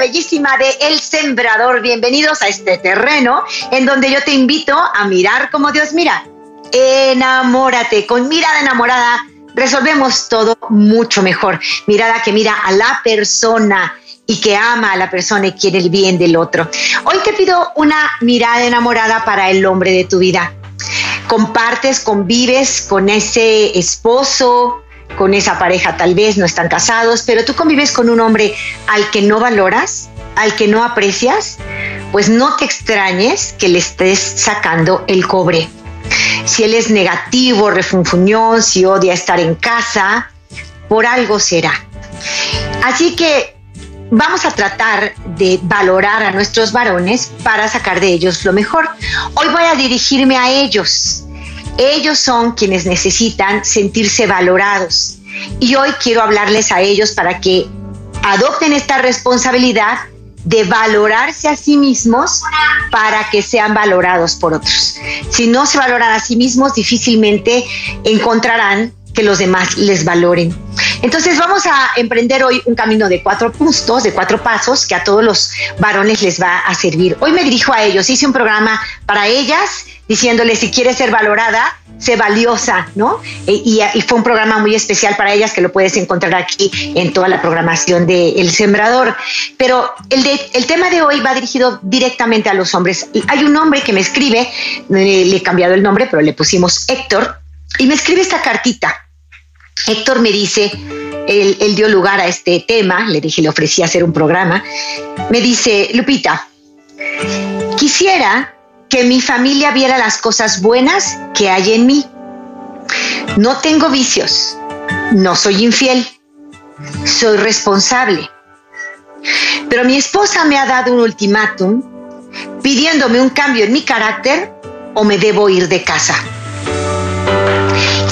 Bellísima de El Sembrador, bienvenidos a este terreno en donde yo te invito a mirar como Dios mira. Enamórate, con mirada enamorada resolvemos todo mucho mejor. Mirada que mira a la persona y que ama a la persona y quiere el bien del otro. Hoy te pido una mirada enamorada para el hombre de tu vida. Compartes, convives con ese esposo, con esa pareja tal vez no están casados, pero tú convives con un hombre al que no valoras, al que no aprecias, pues no te extrañes que le estés sacando el cobre. Si él es negativo, refunfuñón, si odia estar en casa, por algo será. Así que vamos a tratar de valorar a nuestros varones para sacar de ellos lo mejor. Hoy voy a dirigirme a ellos ellos son quienes necesitan sentirse valorados. Y hoy quiero hablarles a ellos para que adopten esta responsabilidad de valorarse a sí mismos para que sean valorados por otros. Si no se valoran a sí mismos, difícilmente encontrarán que los demás les valoren. Entonces vamos a emprender hoy un camino de cuatro puntos, de cuatro pasos que a todos los varones les va a servir. Hoy me dirijo a ellos, hice un programa para ellas diciénole si quiere ser valorada, sé valiosa, ¿no? E, y, fue un programa muy especial para ellas que lo puedes encontrar aquí en toda la programación de El Sembrador. Pero el, el tema de hoy va dirigido directamente a los hombres. Hay un hombre que me escribe, le he cambiado el nombre, pero le pusimos Héctor, y me escribe esta cartita. Héctor me dice, él, dio lugar a este tema, le dije, le ofrecí hacer un programa, me dice, Lupita, quisiera que mi familia viera las cosas buenas que hay en mí. No tengo vicios, no soy infiel, soy responsable. Pero mi esposa me ha dado un ultimátum pidiéndome un cambio en mi carácter o me debo ir de casa.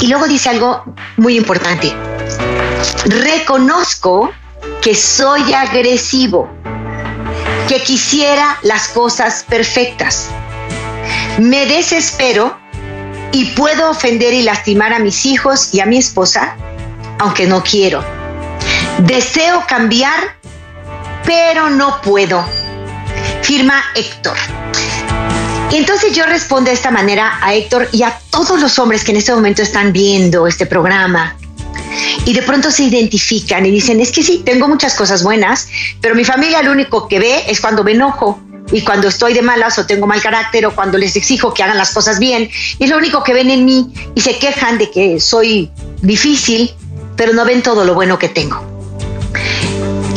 Y luego dice algo muy importante. Reconozco que soy agresivo, que quisiera las cosas perfectas me desespero y puedo ofender y lastimar a mis hijos y a mi esposa, aunque no quiero. Deseo cambiar, pero no puedo. Firma Héctor. Y entonces yo respondo de esta manera a Héctor y a todos los hombres que en este momento están viendo este programa. Y de pronto se identifican y dicen, es que sí, tengo muchas cosas buenas, pero mi familia lo único que ve es cuando me enojo y cuando estoy de malas o tengo mal carácter o cuando les exijo que hagan las cosas bien, es lo único que ven en mí y se quejan de que soy difícil, pero no ven todo lo bueno que tengo.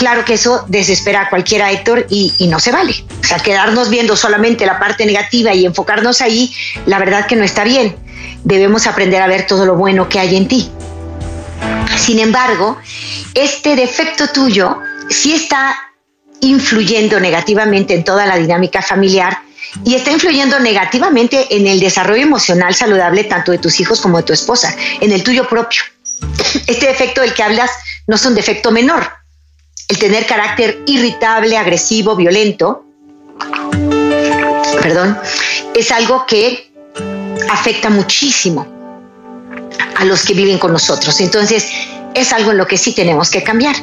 Claro que eso desespera a cualquiera, Héctor, y, no se vale. O sea, quedarnos viendo solamente la parte negativa y enfocarnos ahí, la verdad que no está bien. Debemos aprender a ver todo lo bueno que hay en ti. Sin embargo, este defecto tuyo sí está influyendo negativamente en toda la dinámica familiar y está influyendo negativamente en el desarrollo emocional saludable tanto de tus hijos como de tu esposa, en el tuyo propio. Este defecto del que hablas no es un defecto menor. El tener carácter irritable, agresivo, violento, perdón, es algo que afecta muchísimo a los que viven con nosotros. Entonces, es algo en lo que sí tenemos que cambiar.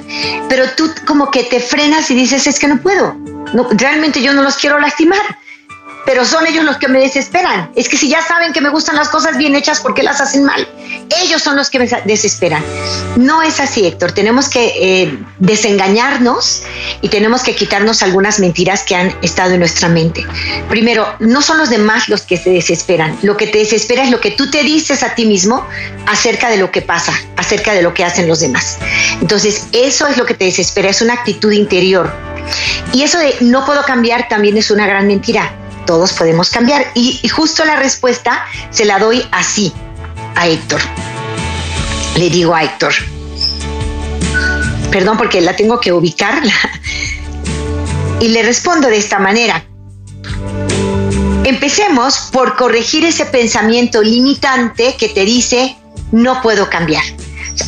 Pero tú como que te frenas y dices, es que no puedo, no, realmente yo no los quiero lastimar pero son ellos los que me desesperan. Es que si ya saben que me gustan las cosas bien hechas, ¿por qué las hacen mal? Ellos son los que me desesperan. No es así, Héctor. Tenemos que eh, desengañarnos y tenemos que quitarnos algunas mentiras que han estado en nuestra mente. Primero, no son los demás los que se desesperan. Lo que te desespera es lo que tú te dices a ti mismo acerca de lo que pasa, acerca de lo que hacen los demás. Entonces, eso es lo que te desespera, es una actitud interior. Y eso de no puedo cambiar también es una gran mentira todos podemos cambiar. Y, justo la respuesta se la doy así a Héctor. Le digo a Héctor, perdón porque la tengo que ubicar, y le respondo de esta manera. Empecemos por corregir ese pensamiento limitante que te dice no puedo cambiar.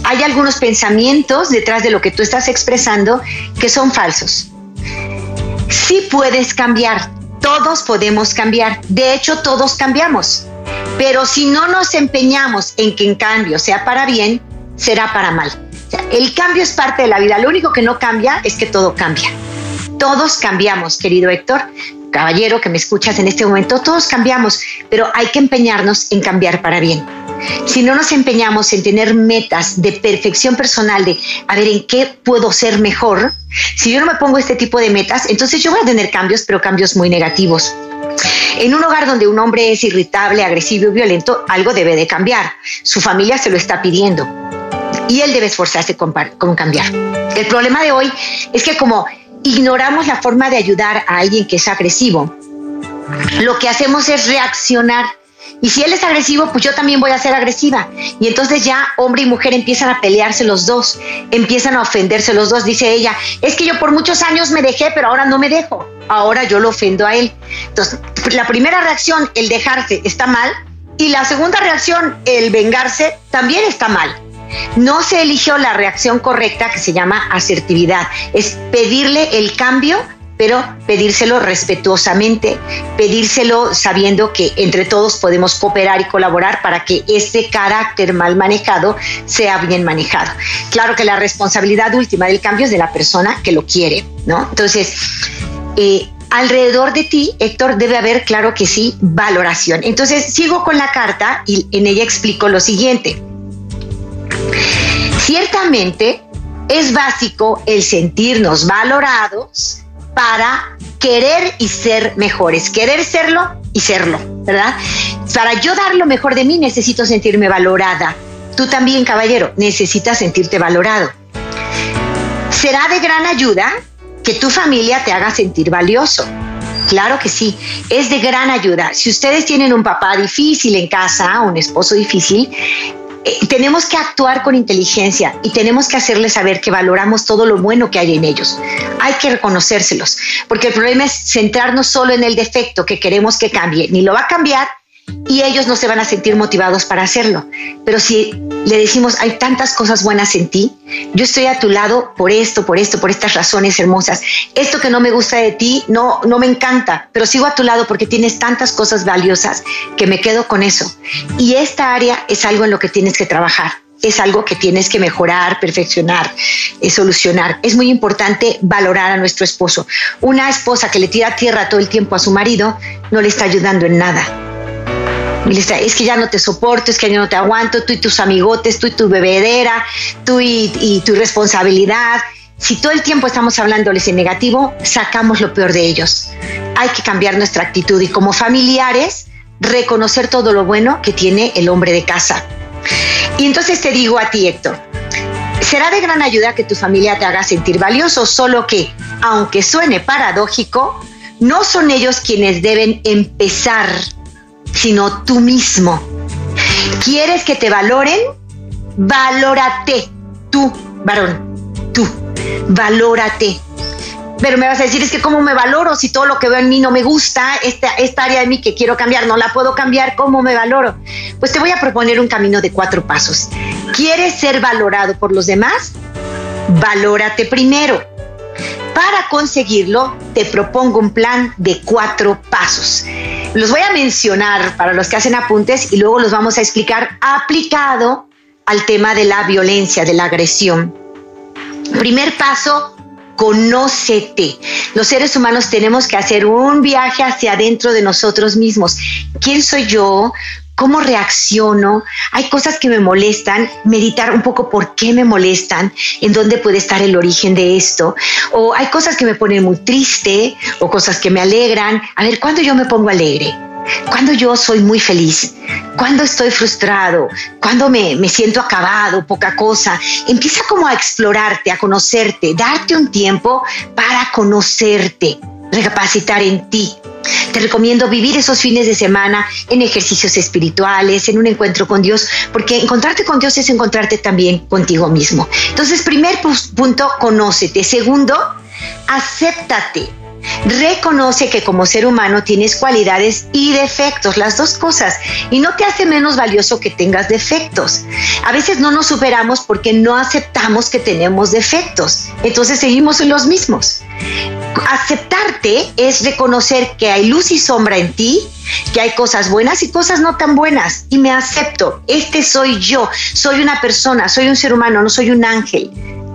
Hay algunos pensamientos detrás de lo que tú estás expresando que son falsos. Sí puedes cambiar, todos podemos cambiar, de hecho todos cambiamos, pero si no nos empeñamos en que en cambio sea para bien, será para mal. el cambio es parte de la vida, lo único que no cambia es que todo cambia. Todos cambiamos, querido Héctor, caballero que me escuchas en este momento, todos cambiamos, pero hay que empeñarnos en cambiar para bien. Si no nos empeñamos en tener metas de perfección personal, de a ver en qué puedo ser mejor, si yo no me pongo este tipo de metas, entonces yo voy a tener cambios, pero cambios muy negativos. En un hogar donde un hombre es irritable, agresivo y violento, algo debe de cambiar. Su familia se lo está pidiendo y él debe esforzarse con, con cambiar. El problema de hoy es que como ignoramos la forma de ayudar a alguien que es agresivo, lo que hacemos es reaccionar y si él es agresivo, pues yo también voy a ser agresiva. Y entonces ya hombre y mujer empiezan a pelearse los dos, empiezan a ofenderse los dos. Dice ella, es que yo por muchos años me dejé, pero ahora no me dejo. Ahora yo lo ofendo a él. Entonces, la primera reacción, el dejarse, está mal. Y la segunda reacción, el vengarse, también está mal. No se eligió la reacción correcta que se llama asertividad. Es pedirle el cambio pero pedírselo respetuosamente, pedírselo sabiendo que entre todos podemos cooperar y colaborar para que este carácter mal manejado sea bien manejado. Claro que la responsabilidad última del cambio es de la persona que lo quiere, ¿no? Entonces, eh, alrededor de ti, Héctor, debe haber, claro que sí, valoración. Entonces, sigo con la carta y en ella explico lo siguiente. Ciertamente, es básico el sentirnos valorados para querer y ser mejores, querer serlo y serlo, ¿verdad? Para yo dar lo mejor de mí necesito sentirme valorada. Tú también, caballero, necesitas sentirte valorado. Será de gran ayuda que tu familia te haga sentir valioso. Claro que sí, es de gran ayuda. Si ustedes tienen un papá difícil en casa, un esposo difícil, eh, tenemos que actuar con inteligencia y tenemos que hacerles saber que valoramos todo lo bueno que hay en ellos. Hay que reconocérselos, porque el problema es centrarnos solo en el defecto que queremos que cambie. Ni lo va a cambiar y ellos no se van a sentir motivados para hacerlo. Pero si le decimos, hay tantas cosas buenas en ti, yo estoy a tu lado por esto, por esto, por estas razones hermosas. Esto que no me gusta de ti, no, no me encanta, pero sigo a tu lado porque tienes tantas cosas valiosas que me quedo con eso. Y esta área es algo en lo que tienes que trabajar es algo que tienes que mejorar, perfeccionar, eh, solucionar. Es muy importante valorar a nuestro esposo. Una esposa que le tira tierra todo el tiempo a su marido no le está ayudando en nada y es que ya no te soporto, es que ya no te aguanto, tú y tus amigotes, tú y tu bebedera, tú y, tu responsabilidad. Si todo el tiempo estamos hablándoles en negativo, sacamos lo peor de ellos. Hay que cambiar nuestra actitud y como familiares, reconocer todo lo bueno que tiene el hombre de casa. Y entonces te digo a ti, Héctor, será de gran ayuda que tu familia te haga sentir valioso, solo que, aunque suene paradójico, no son ellos quienes deben empezar sino tú mismo. ¿Quieres que te valoren? Valórate, tú, varón, tú, valórate. Pero me vas a decir, es que cómo me valoro si todo lo que veo en mí no me gusta, esta, esta área de mí que quiero cambiar, no la puedo cambiar, ¿cómo me valoro? Pues te voy a proponer un camino de cuatro pasos. ¿Quieres ser valorado por los demás? Valórate primero. Para conseguirlo, te propongo un plan de cuatro pasos. Los voy a mencionar para los que hacen apuntes y luego los vamos a explicar aplicado al tema de la violencia, de la agresión. Primer paso, conócete. Los seres humanos tenemos que hacer un viaje hacia adentro de nosotros mismos. ¿Quién soy yo? Cómo reacciono, hay cosas que me molestan, meditar un poco por qué me molestan, en dónde puede estar el origen de esto, o hay cosas que me ponen muy triste o cosas que me alegran. A ver, ¿cuándo yo me pongo alegre? Cuando yo soy muy feliz, cuando estoy frustrado, cuando me, me, siento acabado, poca cosa, empieza como a explorarte, a conocerte, darte un tiempo para conocerte recapacitar en ti. Te recomiendo vivir esos fines de semana en ejercicios espirituales, en un encuentro con Dios, porque encontrarte con Dios es encontrarte también contigo mismo. Entonces, primer punto, conócete. Segundo, acéptate. Reconoce que como ser humano tienes cualidades y defectos, las dos cosas, y no te hace menos valioso que tengas defectos. A veces no nos superamos porque no aceptamos que tenemos defectos, entonces seguimos en los mismos. Aceptarte es reconocer que hay luz y sombra en ti, que hay cosas buenas y cosas no tan buenas, y me acepto. Este soy yo, soy una persona, soy un ser humano, no soy un ángel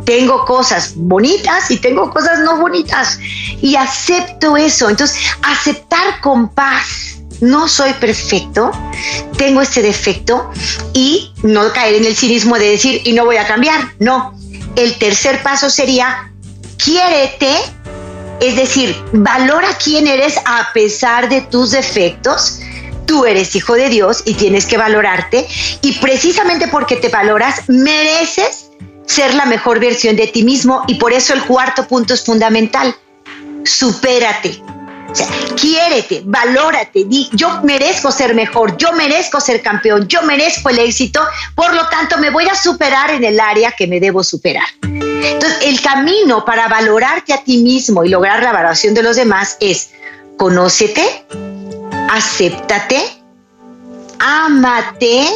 tengo cosas bonitas y tengo cosas no bonitas y acepto eso. Entonces, aceptar con paz. No soy perfecto, tengo este defecto y no caer en el cinismo de decir y no voy a cambiar. No, el tercer paso sería quiérete, es decir, valora quién eres a pesar de tus defectos. Tú eres hijo de Dios y tienes que valorarte y precisamente porque te valoras mereces ser la mejor versión de ti mismo y por eso el cuarto punto es fundamental. Supérate. O sea, quiérete, valórate, yo merezco ser mejor, yo merezco ser campeón, yo merezco el éxito, por lo tanto me voy a superar en el área que me debo superar. Entonces, el camino para valorarte a ti mismo y lograr la valoración de los demás es conócete, acéptate, ámate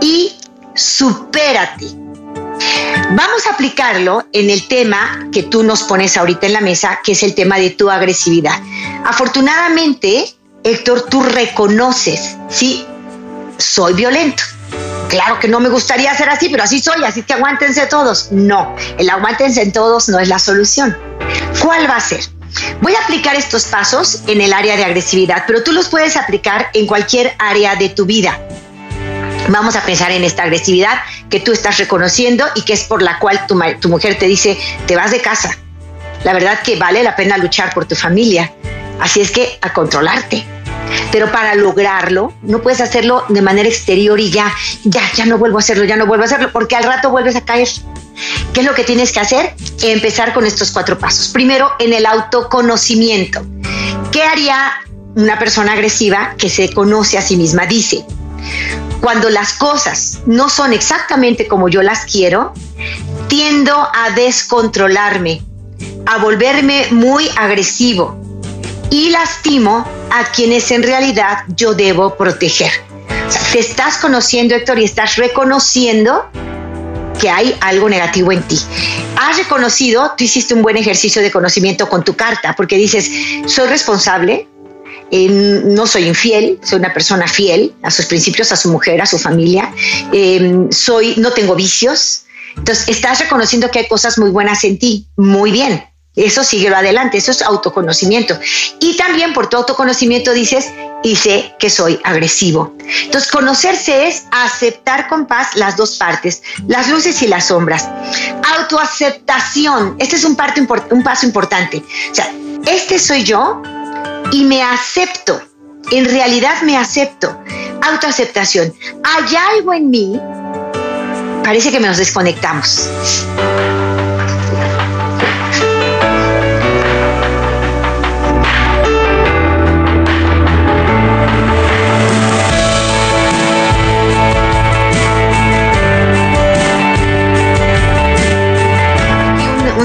y supérate. Vamos a aplicarlo en el tema que tú nos pones ahorita en la mesa, que es el tema de tu agresividad. Afortunadamente, Héctor, tú reconoces, sí, soy violento. Claro que no me gustaría ser así, pero así soy, así que aguántense todos. No, el aguántense en todos no es la solución. ¿Cuál va a ser? Voy a aplicar estos pasos en el área de agresividad, pero tú los puedes aplicar en cualquier área de tu vida. Vamos a pensar en esta agresividad que tú estás reconociendo y que es por la cual tu, mujer te dice, te vas de casa. La verdad que vale la pena luchar por tu familia. Así es que a controlarte. Pero para lograrlo, no puedes hacerlo de manera exterior y ya, ya, ya no vuelvo a hacerlo, ya no vuelvo a hacerlo, porque al rato vuelves a caer. ¿Qué es lo que tienes que hacer? Empezar con estos cuatro pasos. Primero, en el autoconocimiento. ¿Qué haría una persona agresiva que se conoce a sí misma? Dice, cuando las cosas no son exactamente como yo las quiero, tiendo a descontrolarme, a volverme muy agresivo y lastimo a quienes en realidad yo debo proteger. te estás conociendo, Héctor, y estás reconociendo que hay algo negativo en ti. Has reconocido, tú hiciste un buen ejercicio de conocimiento con tu carta, porque dices, soy responsable, no soy infiel, soy una persona fiel a sus principios, a su mujer, a su familia, em, soy, no tengo vicios. Entonces, estás reconociendo que hay cosas muy buenas en ti, muy bien. Eso síguelo adelante, eso es autoconocimiento. Y también por tu autoconocimiento dices, y sé que soy agresivo. Entonces, conocerse es aceptar con paz las dos partes, las luces y las sombras. Autoaceptación, este es un, parte, un paso importante. O sea, este soy yo, y me acepto. En realidad me acepto. Autoaceptación. Hay algo en mí. Parece que nos desconectamos.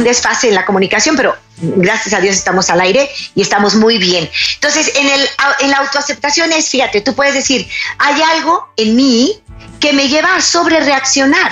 Desfase en la comunicación, pero gracias a Dios estamos al aire y estamos muy bien. Entonces, en, el, en la autoaceptación es, fíjate, tú puedes decir, hay algo en mí que me lleva a sobre reaccionar.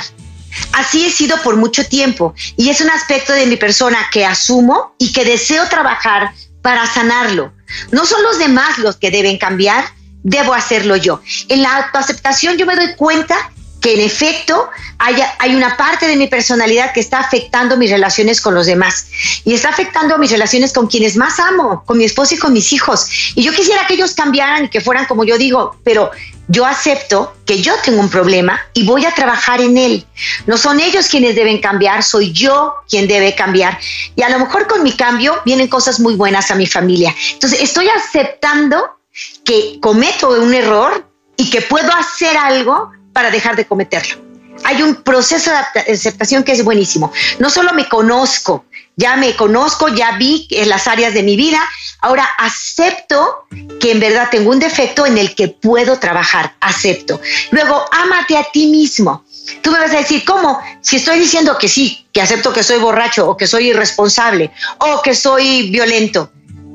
Así he sido por mucho tiempo y es un aspecto de mi persona que asumo y que deseo trabajar para sanarlo. No son los demás los que deben cambiar, debo hacerlo yo. En la autoaceptación yo me doy cuenta que en efecto hay, hay, una parte de mi personalidad que está afectando mis relaciones con los demás y está afectando mis relaciones con quienes más amo, con mi esposo y con mis hijos. Y yo quisiera que ellos cambiaran y que fueran como yo digo, pero yo acepto que yo tengo un problema y voy a trabajar en él. No son ellos quienes deben cambiar, soy yo quien debe cambiar. Y a lo mejor con mi cambio vienen cosas muy buenas a mi familia. Entonces estoy aceptando que cometo un error y que puedo hacer algo para dejar de cometerlo. Hay un proceso de aceptación que es buenísimo. No solo me conozco, ya me conozco, ya vi en las áreas de mi vida, Ahora acepto que en verdad tengo un defecto en el que puedo trabajar, acepto. Luego, ámate a ti mismo. Tú me vas a decir, ¿cómo? Si estoy diciendo que sí, que acepto que soy borracho o que soy irresponsable o que soy violento,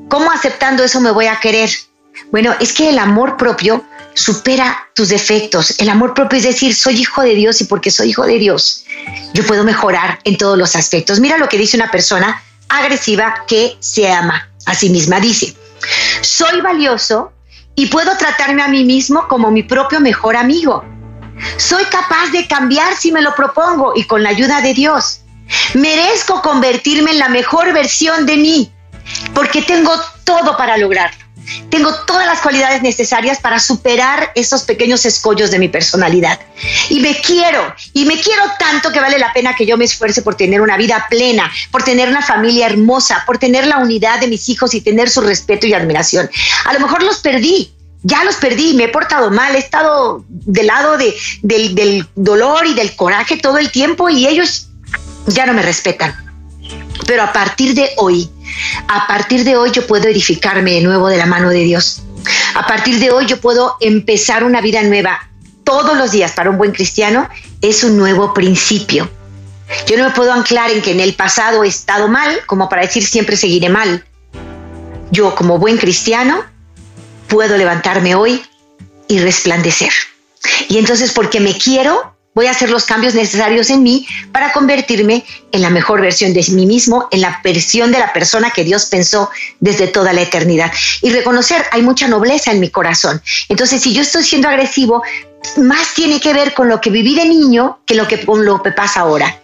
¿cómo aceptando eso me voy a querer? Bueno, es que el amor propio supera tus defectos. El amor propio es decir, soy hijo de Dios y porque soy hijo de Dios, yo puedo mejorar en todos los aspectos. Mira lo que dice una persona agresiva que se ama a sí misma. Dice, soy valioso y puedo tratarme a mí mismo como mi propio mejor amigo. Soy capaz de cambiar si me lo propongo y con la ayuda de Dios. Merezco convertirme en la mejor versión de mí porque tengo todo para lograrlo. Tengo todas las cualidades necesarias para superar esos pequeños escollos de mi personalidad. Y me quiero, y me quiero tanto que vale la pena que yo me esfuerce por tener una vida plena, por tener una familia hermosa, por tener la unidad de mis hijos y tener su respeto y admiración. A lo mejor los perdí, ya los perdí, me he portado mal, he estado del lado de, del, del dolor y del coraje todo el tiempo y ellos ya no me respetan. Pero a partir de hoy, a partir de hoy yo puedo edificarme de nuevo de la mano de Dios. A partir de hoy yo puedo empezar una vida nueva. Todos los días para un buen cristiano es un nuevo principio. Yo no me puedo anclar en que en el pasado he estado mal como para decir siempre seguiré mal. Yo como buen cristiano puedo levantarme hoy y resplandecer. Y entonces porque me quiero, voy a hacer los cambios necesarios en mí para convertirme en la mejor versión de mí mismo, en la versión de la persona que Dios pensó desde toda la eternidad. Y reconocer, hay mucha nobleza en mi corazón. Entonces, si yo estoy siendo agresivo, más tiene que ver con lo que viví de niño que lo que con lo que pasa ahora.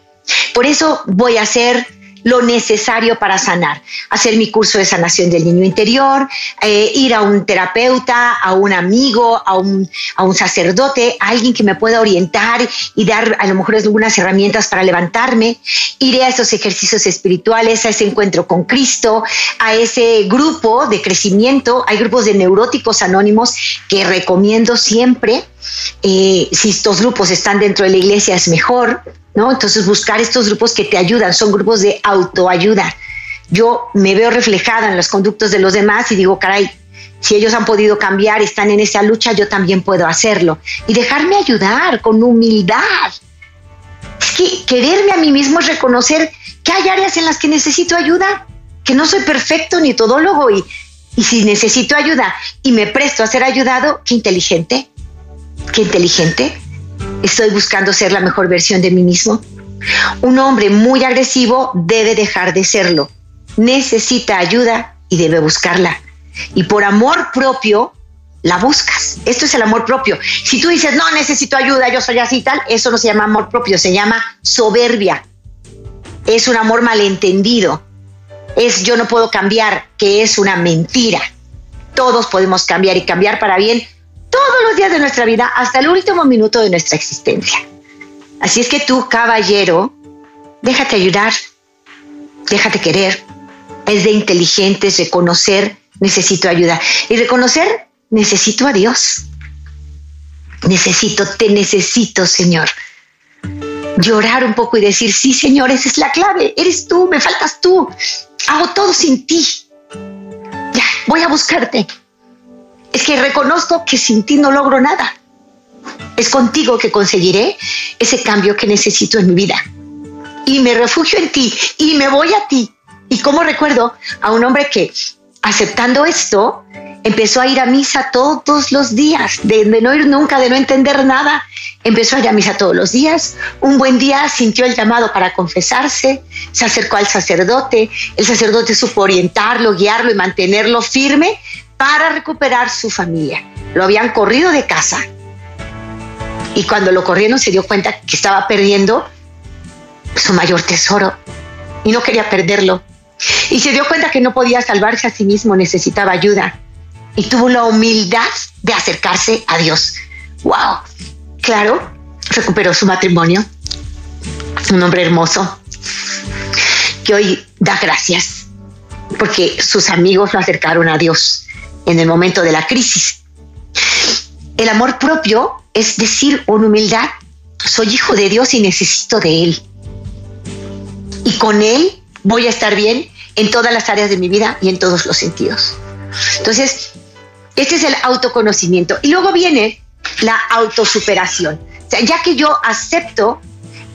Por eso voy a hacer lo necesario para sanar. Hacer mi curso de sanación del niño interior, eh, ir a un terapeuta, a un amigo, a un, a un sacerdote, a alguien que me pueda orientar y dar a lo mejor algunas herramientas para levantarme. Iré a esos ejercicios espirituales, a ese encuentro con Cristo, a ese grupo de crecimiento. Hay grupos de neuróticos anónimos que recomiendo siempre. Eh, si estos grupos están dentro de la iglesia es mejor ¿no? Entonces buscar estos grupos que te ayudan, son grupos de autoayuda. Yo me veo reflejada en los conductos de los demás y digo, caray, si ellos han podido cambiar están en esa lucha, yo también puedo hacerlo. Y dejarme ayudar con humildad. Es que quererme a mí mismo es reconocer que hay áreas en las que necesito ayuda, que no soy perfecto ni todólogo y, y si necesito ayuda y me presto a ser ayudado, qué inteligente, qué inteligente. Estoy buscando ser la mejor versión de mí mismo. Un hombre muy agresivo debe dejar de serlo. Necesita ayuda y debe buscarla. Y por amor propio, la buscas. Esto es el amor propio. Si tú dices, no necesito ayuda, yo soy así y tal, eso no se llama amor propio, se llama soberbia. Es un amor malentendido. Es yo no puedo cambiar, que es una mentira. Todos podemos cambiar y cambiar para bien todos los días de nuestra vida hasta el último minuto de nuestra existencia. Así es que tú, caballero, déjate ayudar, déjate querer. Es de inteligentes reconocer, necesito ayuda. Y reconocer, necesito a Dios. Necesito, te necesito, Señor. Llorar un poco y decir, sí, Señor, esa es la clave. Eres tú, me faltas tú. Hago todo sin ti. Ya, voy a buscarte es que reconozco que sin ti no logro nada. Es contigo que conseguiré ese cambio que necesito en mi vida. Y me refugio en ti y me voy a ti. Y como recuerdo a un hombre que, aceptando esto, empezó a ir a misa todos los días, de, no ir nunca, de no entender nada. Empezó a ir a misa todos los días. Un buen día sintió el llamado para confesarse, se acercó al sacerdote. El sacerdote supo orientarlo, guiarlo y mantenerlo firme para recuperar su familia. Lo habían corrido de casa. Y cuando lo corrieron se dio cuenta que estaba perdiendo su mayor tesoro y no quería perderlo. Y se dio cuenta que no podía salvarse a sí mismo, necesitaba ayuda. Y tuvo la humildad de acercarse a Dios. ¡Wow! Claro, recuperó su matrimonio. Un hombre hermoso que hoy da gracias porque sus amigos lo acercaron a Dios en el momento de la crisis. El amor propio es decir con humildad, soy hijo de Dios y necesito de Él. Y con Él voy a estar bien en todas las áreas de mi vida y en todos los sentidos. Entonces, este es el autoconocimiento. Y luego viene la autosuperación. Ya que yo acepto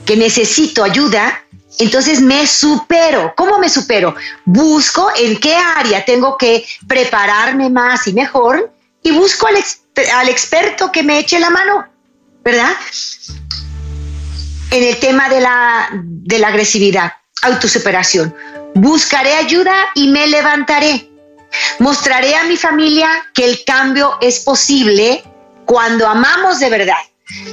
que necesito ayuda, entonces me supero. ¿Cómo me supero? Busco en qué área tengo que prepararme más y mejor y busco al, experto que me eche la mano, ¿verdad? En el tema de la, de la agresividad, autosuperación. Buscaré ayuda y me levantaré. Mostraré a mi familia que el cambio es posible cuando amamos de verdad.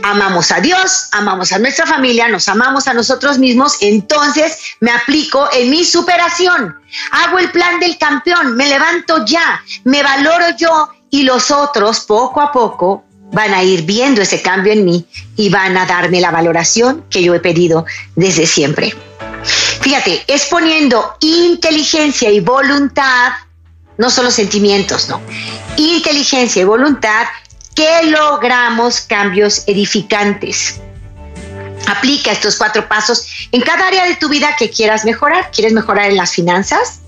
Amamos a Dios, amamos a nuestra familia, nos amamos a nosotros mismos, entonces me aplico en mi superación. Hago el plan del campeón, me levanto ya, me valoro yo y los otros poco a poco van a ir viendo ese cambio en mí y van a darme la valoración que yo he pedido desde siempre. Fíjate, es poniendo inteligencia y voluntad, no solo sentimientos, no, inteligencia y voluntad que logramos cambios edificantes. Aplica estos cuatro pasos en cada área de tu vida que quieras mejorar. ¿Quieres mejorar en las finanzas?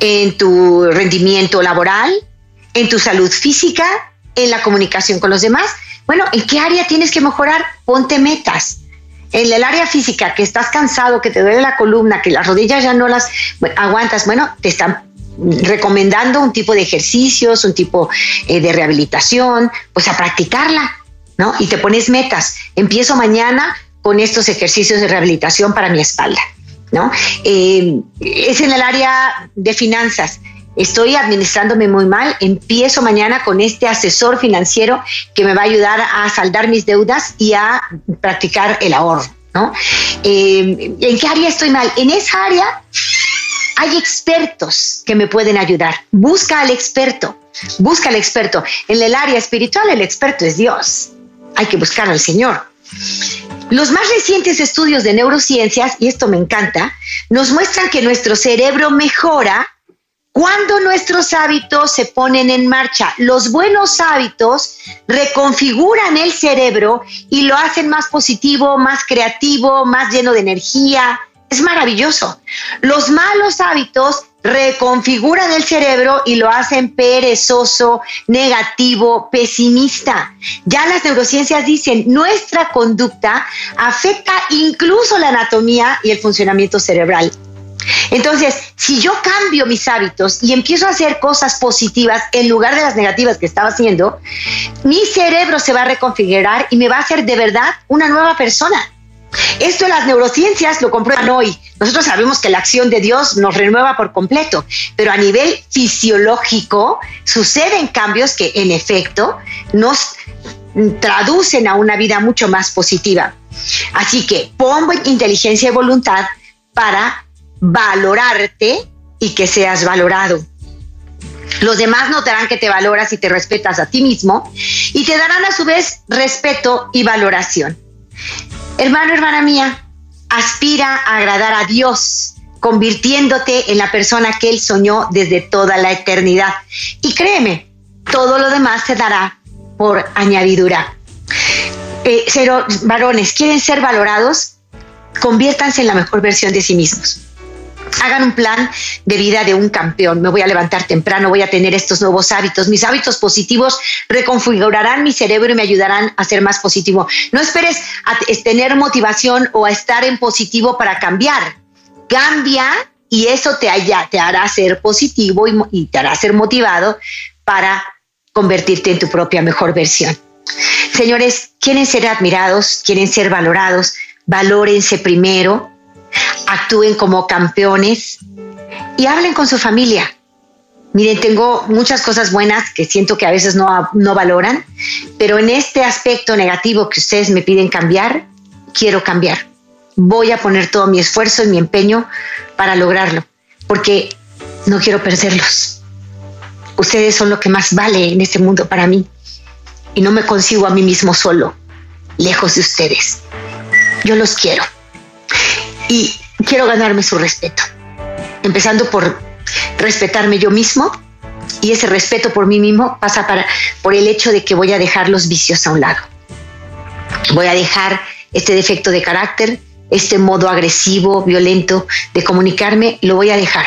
¿En tu rendimiento laboral? ¿En tu salud física? ¿En la comunicación con los demás? Bueno, ¿en qué área tienes que mejorar? Ponte metas. En el área física, que estás cansado, que te duele la columna, que las rodillas ya no las aguantas, bueno, te están recomendando un tipo de ejercicios, un tipo eh, de rehabilitación, pues a practicarla, ¿no? Y te pones metas. Empiezo mañana con estos ejercicios de rehabilitación para mi espalda, ¿no? Eh, es en el área de finanzas. Estoy administrándome muy mal, empiezo mañana con este asesor financiero que me va a ayudar a saldar mis deudas y a practicar el ahorro, ¿no? Eh, ¿En qué área estoy mal? En esa área hay expertos que me pueden ayudar. Busca al experto, busca al experto. En el área espiritual el experto es Dios. Hay que buscar al Señor. Los más recientes estudios de neurociencias, y esto me encanta, nos muestran que nuestro cerebro mejora cuando nuestros hábitos se ponen en marcha. Los buenos hábitos reconfiguran el cerebro y lo hacen más positivo, más creativo, más lleno de energía, es maravilloso. Los malos hábitos reconfiguran el cerebro y lo hacen perezoso, negativo, pesimista. Ya las neurociencias dicen, nuestra conducta afecta incluso la anatomía y el funcionamiento cerebral. Entonces, si yo cambio mis hábitos y empiezo a hacer cosas positivas en lugar de las negativas que estaba haciendo, mi cerebro se va a reconfigurar y me va a hacer de verdad una nueva persona. Esto las neurociencias lo comprueban hoy. Nosotros sabemos que la acción de Dios nos renueva por completo, pero a nivel fisiológico suceden cambios que en efecto nos traducen a una vida mucho más positiva. Así que pongo inteligencia y voluntad para valorarte y que seas valorado. Los demás notarán que te valoras y te respetas a ti mismo y te darán a su vez respeto y valoración. Hermano, hermana mía, aspira a agradar a Dios, convirtiéndote en la persona que Él soñó desde toda la eternidad. Y créeme, todo lo demás se dará por añadidura. Eh, varones, ¿quieren ser valorados? Conviértanse en la mejor versión de sí mismos hagan un plan de vida de un campeón. Me voy a levantar temprano, voy a tener estos nuevos hábitos. Mis hábitos positivos reconfigurarán mi cerebro y me ayudarán a ser más positivo. No esperes tener motivación o a estar en positivo para cambiar. Cambia y eso te, te hará ser positivo y, y te hará ser motivado para convertirte en tu propia mejor versión. Señores, quieren ser admirados, quieren ser valorados, valórense primero, actúen como campeones y hablen con su familia. Miren, tengo muchas cosas buenas que siento que a veces no, no valoran, pero en este aspecto negativo que ustedes me piden cambiar, quiero cambiar. Voy a poner todo mi esfuerzo y mi empeño para lograrlo, porque no quiero perderlos. Ustedes son lo que más vale en este mundo para mí y no me consigo a mí mismo solo, lejos de ustedes. Yo los quiero. Y quiero ganarme su respeto, empezando por respetarme yo mismo y ese respeto por mí mismo pasa para, por el hecho de que voy a dejar los vicios a un lado. Voy a dejar este defecto de carácter, este modo agresivo, violento de comunicarme, lo voy a dejar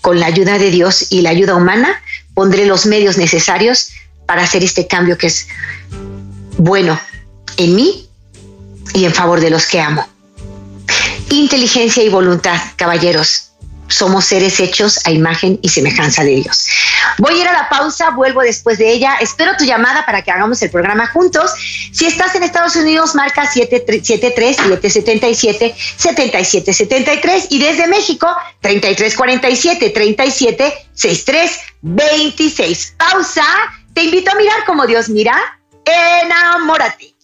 con la ayuda de Dios y la ayuda humana, pondré los medios necesarios para hacer este cambio que es bueno en mí y en favor de los que amo. Inteligencia y voluntad, caballeros. Somos seres hechos a imagen y semejanza de Dios. Voy a ir a la pausa, vuelvo después de ella. Espero tu llamada para que hagamos el programa juntos. Si estás en Estados Unidos, marca 733-777-7773 y desde México, 3347-376326. Pausa. Te invito a mirar como Dios mira. Enamórate.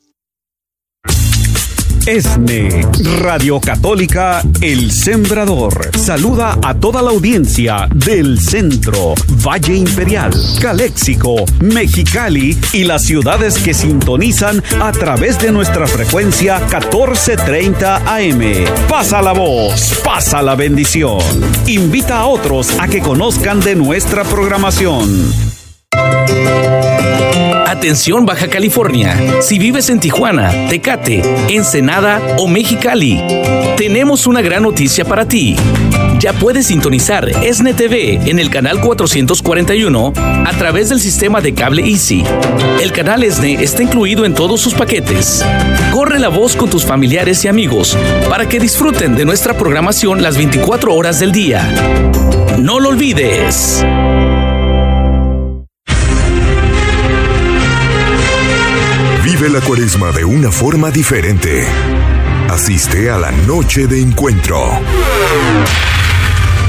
ESNE, Radio Católica El Sembrador. Saluda a toda la audiencia del centro, Valle Imperial, Caléxico, Mexicali y las ciudades que sintonizan a través de nuestra frecuencia 1430 AM. Pasa la voz, pasa la bendición. Invita a otros a que conozcan de nuestra programación. Atención Baja California. Si vives en Tijuana, Tecate, Ensenada o Mexicali, tenemos una gran noticia para ti. Ya puedes sintonizar ESNE TV en el canal 441 a través del sistema de cable Easy. El canal ESNE está incluido en todos sus paquetes. Corre la voz con tus familiares y amigos para que disfruten de nuestra programación las 24 horas del día. No lo olvides. La cuaresma de una forma diferente. Asiste a la noche de encuentro.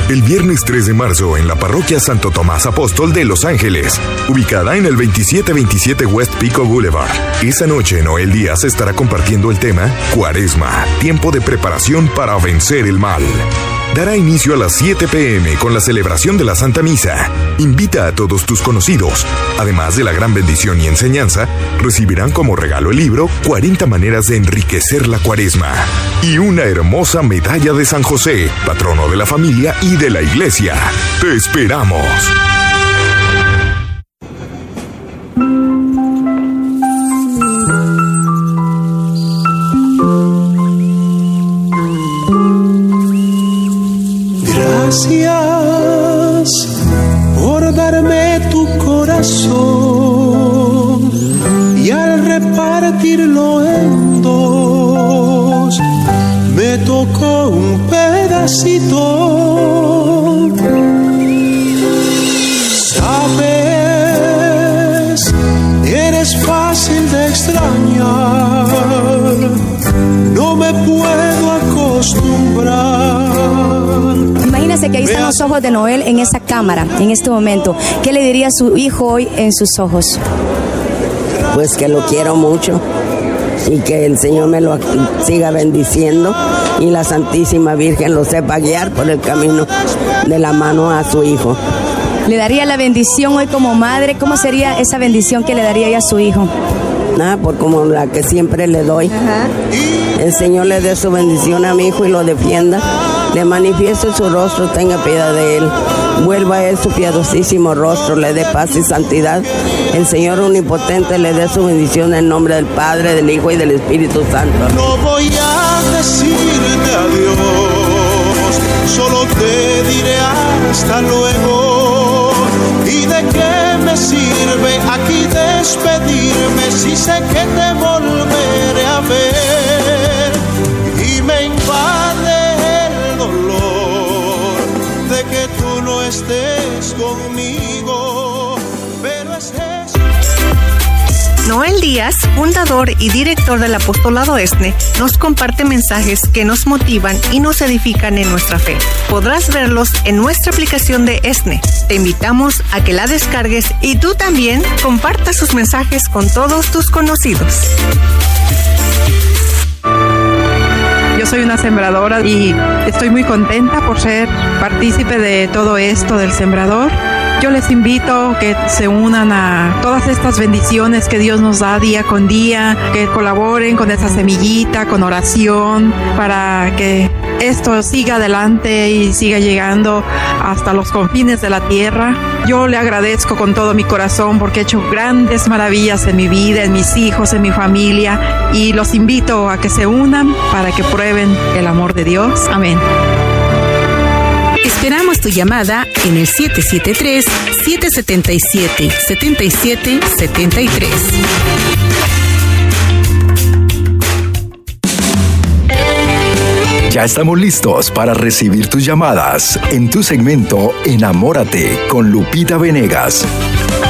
El viernes 3 de marzo en la parroquia Santo Tomás Apóstol de Los Ángeles, ubicada en el 2727 West Pico Boulevard. Esa noche Noel Díaz estará compartiendo el tema Cuaresma, tiempo de preparación para vencer el mal dará inicio a las 7 pm con la celebración de la Santa Misa. Invita a todos tus conocidos. Además de la gran bendición y enseñanza, recibirán como regalo el libro 40 maneras de enriquecer la cuaresma y una hermosa medalla de San José, patrono de la familia y de la iglesia. Te esperamos. Gracias por darme tu corazón y al repartirlo en dos me tocó un pedacito. Que ahí están los ojos de Noel en esa cámara, en este momento. ¿Qué le diría a su hijo hoy en sus ojos? Pues que lo quiero mucho y que el Señor me lo siga bendiciendo y la Santísima Virgen lo sepa guiar por el camino de la mano a su hijo. ¿Le daría la bendición hoy como madre? ¿Cómo sería esa bendición que le daría a su hijo? Nada, por como la que siempre le doy. El Señor le dé su bendición a mi hijo y lo defienda le manifieste su rostro, tenga piedad de él. Vuelva a él su piadosísimo rostro, le dé paz y santidad. El Señor Omnipotente le dé su bendición en nombre del Padre, del Hijo y del Espíritu Santo. No voy a decirte adiós, solo te diré hasta luego. ¿Y de qué me sirve aquí despedirme si sé que te volveré a ver? Conmigo, pero es. Noel Díaz, fundador y director del apostolado ESNE, nos comparte mensajes que nos motivan y nos edifican en nuestra fe. Podrás verlos en nuestra aplicación de ESNE. Te invitamos a que la descargues y tú también compartas sus mensajes con todos tus conocidos. Yo soy una sembradora y estoy muy contenta por ser partícipe de todo esto del sembrador. Yo les invito que se unan a todas estas bendiciones que Dios nos da día con día, que colaboren con esa semillita, con oración, para que esto siga adelante y siga llegando hasta los confines de la tierra. Yo le agradezco con todo mi corazón porque he hecho grandes maravillas en mi vida, en mis hijos, en mi familia y los invito a que se unan para que prueben el amor de Dios. Amén. Tu llamada en el 773-777-7773. Ya estamos listos para recibir tus llamadas en tu segmento Enamórate con Lupita Venegas.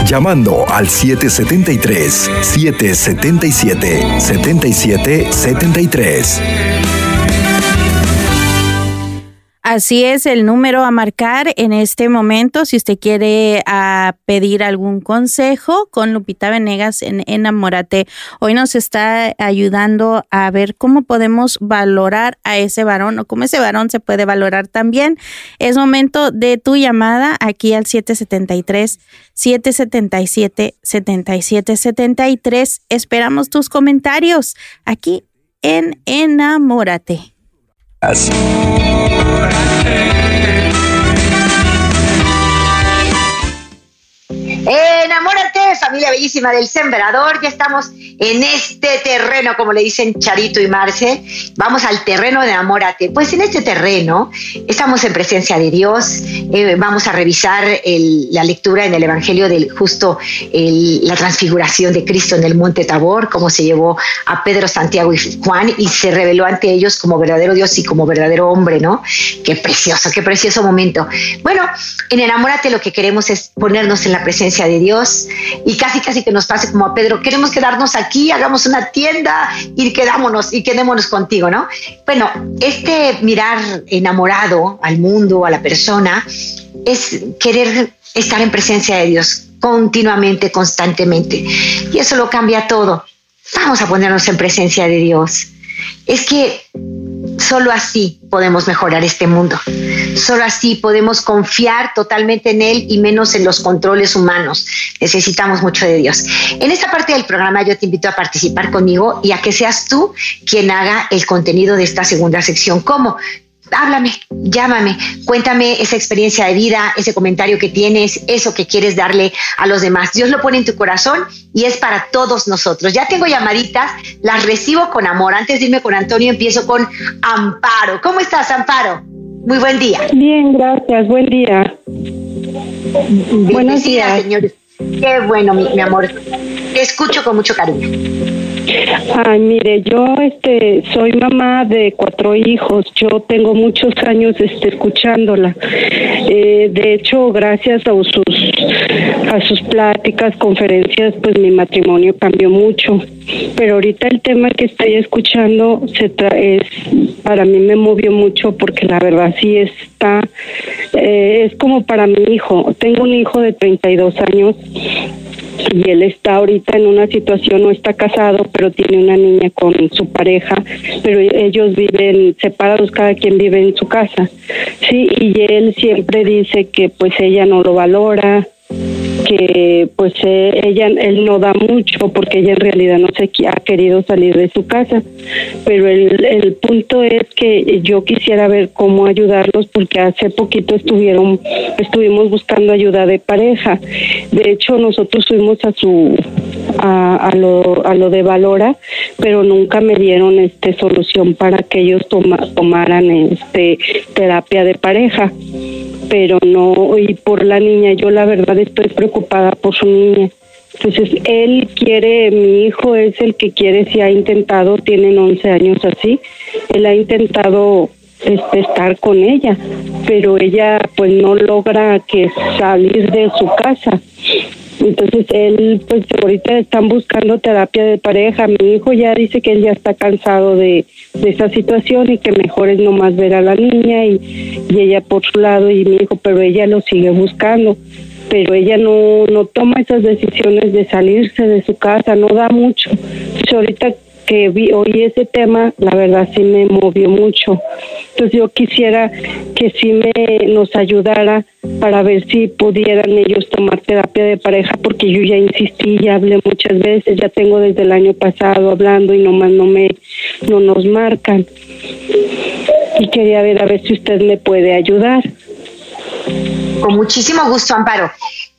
Llamando al 773-777-7773. Así es el número a marcar en este momento si usted quiere ah, pedir algún consejo con Lupita Venegas en Enamórate. Hoy nos está ayudando a ver cómo podemos valorar a ese varón o cómo ese varón se puede valorar también. Es momento de tu llamada aquí al 773 777 7773. Esperamos tus comentarios aquí en Enamórate. Enamórate, familia bellísima del sembrador. Ya estamos en este terreno, como le dicen Charito y Marce. Vamos al terreno de enamórate. Pues en este terreno estamos en presencia de Dios. Eh, vamos a revisar la lectura en el Evangelio del justo la transfiguración de Cristo en el monte Tabor, cómo se llevó a Pedro, Santiago y Juan y se reveló ante ellos como verdadero Dios y como verdadero hombre, ¿no? Qué precioso, qué precioso momento. Bueno, en enamórate lo que queremos es ponernos en la presencia de Dios y casi casi que nos pase como a Pedro, queremos quedarnos aquí, hagamos una tienda y quedámonos y quedémonos contigo, ¿no? Bueno, este mirar enamorado al mundo, a la persona, es querer estar en presencia de Dios continuamente, constantemente. Y eso lo cambia todo. Vamos a ponernos en presencia de Dios. Es que Solo así podemos mejorar este mundo. Solo así podemos confiar totalmente en Él y menos en los controles humanos. Necesitamos mucho de Dios. En esta parte del programa yo te invito a participar conmigo y a que seas tú quien haga el contenido de esta segunda sección. ¿Cómo? Háblame, llámame, cuéntame esa experiencia de vida, ese comentario que tienes, eso que quieres darle a los demás. Dios lo pone en tu corazón y es para todos nosotros. Ya tengo llamaditas, las recibo con amor. Antes de irme con Antonio, empiezo con Amparo. ¿Cómo estás, Amparo? Muy buen día. Bien, gracias. Buen día. Buenos días, señores. Qué bueno, mi, mi amor. Te escucho con mucho cariño. Ay, mire, yo este soy mamá de cuatro hijos. Yo tengo muchos años este escuchándola. Eh, de hecho, gracias a sus a sus pláticas, conferencias, pues mi matrimonio cambió mucho. Pero ahorita el tema que estoy escuchando se es para mí me movió mucho porque la verdad sí está eh, es como para mi hijo. Tengo un hijo de 32 años y él está ahorita en una situación, no está casado, pero tiene una niña con su pareja, pero ellos viven separados, cada quien vive en su casa, sí, y él siempre dice que pues ella no lo valora, pues eh, ella él no da mucho porque ella en realidad no se ha querido salir de su casa. Pero el, el punto es que yo quisiera ver cómo ayudarlos porque hace poquito estuvieron estuvimos buscando ayuda de pareja. De hecho nosotros fuimos a su a, lo a lo de Valora pero nunca me dieron este solución para que ellos tomaran este terapia de pareja. Pero no, y por la niña, yo la verdad estoy preocupada por su niña. Entonces, él quiere, mi hijo es el que quiere, si ha intentado, tienen 11 años así, él ha intentado este, estar con ella, pero ella pues no logra que salir de su casa. Entonces él, pues ahorita están buscando terapia de pareja. Mi hijo ya dice que él ya está cansado de, esa situación y que mejor es nomás ver a la niña y ella por su lado y mi hijo, pero ella lo sigue buscando. Pero ella no, no toma esas decisiones de salirse de su casa, no da mucho. Entonces ahorita que vi, oí ese tema, la verdad sí me movió mucho. Entonces yo quisiera que sí me nos ayudara para ver si pudieran ellos tomar terapia de pareja, porque yo ya insistí, ya hablé muchas veces, ya tengo desde el año pasado hablando y nomás no me, no nos marcan. Y quería ver a ver si usted me puede ayudar. Con muchísimo gusto, Amparo.